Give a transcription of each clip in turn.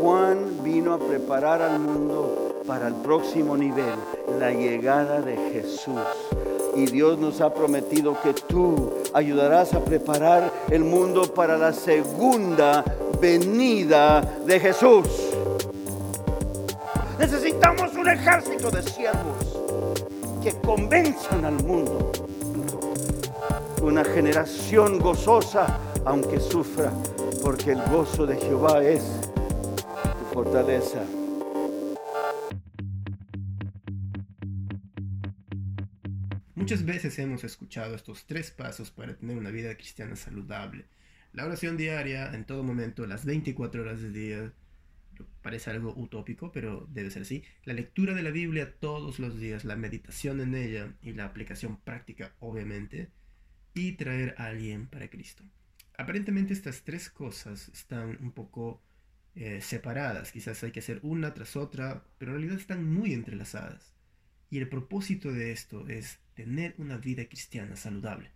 Juan vino a preparar al mundo para el próximo nivel, la llegada de Jesús. Y Dios nos ha prometido que tú ayudarás a preparar el mundo para la segunda venida de Jesús. Necesitamos un ejército de siervos que convenzan al mundo. Una generación gozosa, aunque sufra, porque el gozo de Jehová es fortaleza. Muchas veces hemos escuchado estos tres pasos para tener una vida cristiana saludable. La oración diaria, en todo momento, las 24 horas del día, parece algo utópico, pero debe ser así. La lectura de la Biblia todos los días, la meditación en ella y la aplicación práctica, obviamente, y traer a alguien para Cristo. Aparentemente estas tres cosas están un poco eh, separadas, quizás hay que hacer una tras otra, pero en realidad están muy entrelazadas. Y el propósito de esto es tener una vida cristiana saludable.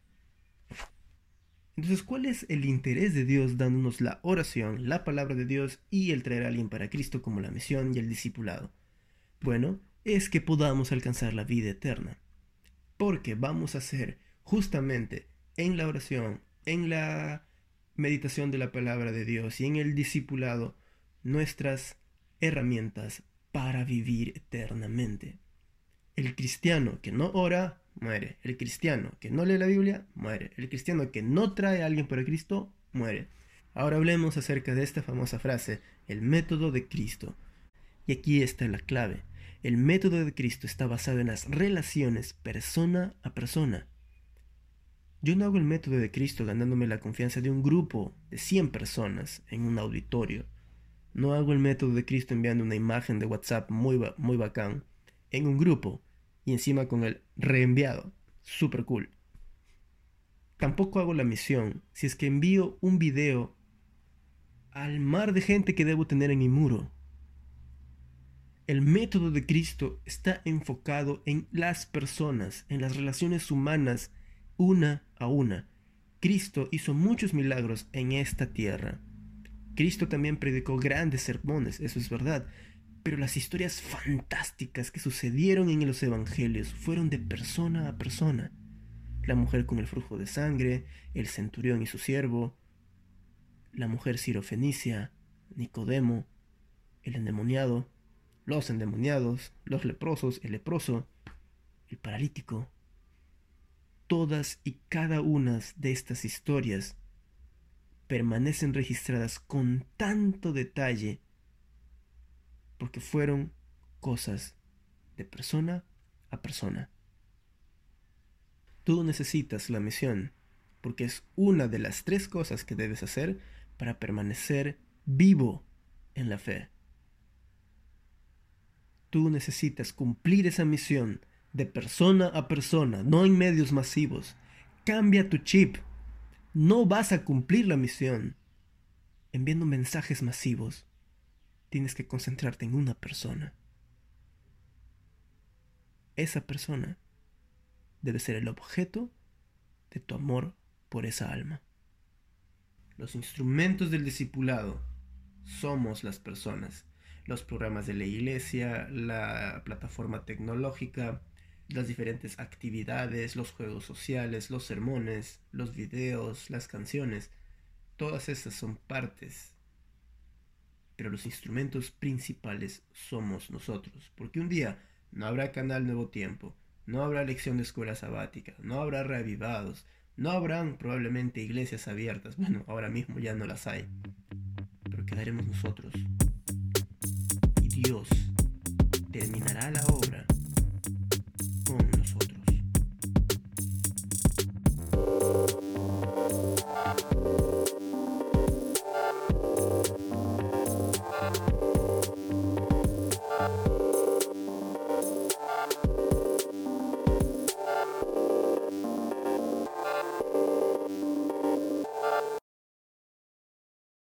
Entonces, ¿cuál es el interés de Dios dándonos la oración, la palabra de Dios y el traer a alguien para Cristo como la misión y el discipulado? Bueno, es que podamos alcanzar la vida eterna. Porque vamos a hacer justamente en la oración, en la meditación de la palabra de Dios y en el discipulado nuestras herramientas para vivir eternamente. El cristiano que no ora, muere. El cristiano que no lee la Biblia, muere. El cristiano que no trae a alguien para Cristo, muere. Ahora hablemos acerca de esta famosa frase, el método de Cristo. Y aquí está la clave. El método de Cristo está basado en las relaciones persona a persona. Yo no hago el método de Cristo ganándome la confianza de un grupo de 100 personas en un auditorio. No hago el método de Cristo enviando una imagen de WhatsApp muy, muy bacán en un grupo y encima con el reenviado. Super cool. Tampoco hago la misión si es que envío un video al mar de gente que debo tener en mi muro. El método de Cristo está enfocado en las personas, en las relaciones humanas, una a una. Cristo hizo muchos milagros en esta tierra. Cristo también predicó grandes sermones, eso es verdad, pero las historias fantásticas que sucedieron en los evangelios fueron de persona a persona. La mujer con el flujo de sangre, el centurión y su siervo, la mujer sirofenicia, Nicodemo, el endemoniado, los endemoniados, los leprosos, el leproso, el paralítico. Todas y cada una de estas historias permanecen registradas con tanto detalle porque fueron cosas de persona a persona. Tú necesitas la misión, porque es una de las tres cosas que debes hacer para permanecer vivo en la fe. Tú necesitas cumplir esa misión de persona a persona, no en medios masivos. Cambia tu chip. No vas a cumplir la misión enviando mensajes masivos tienes que concentrarte en una persona. Esa persona debe ser el objeto de tu amor por esa alma. Los instrumentos del discipulado somos las personas, los programas de la iglesia, la plataforma tecnológica, las diferentes actividades, los juegos sociales, los sermones, los videos, las canciones, todas esas son partes. Pero los instrumentos principales somos nosotros, porque un día no habrá canal Nuevo Tiempo, no habrá lección de escuela sabática, no habrá reavivados, no habrán probablemente iglesias abiertas, bueno, ahora mismo ya no las hay, pero quedaremos nosotros. Y Dios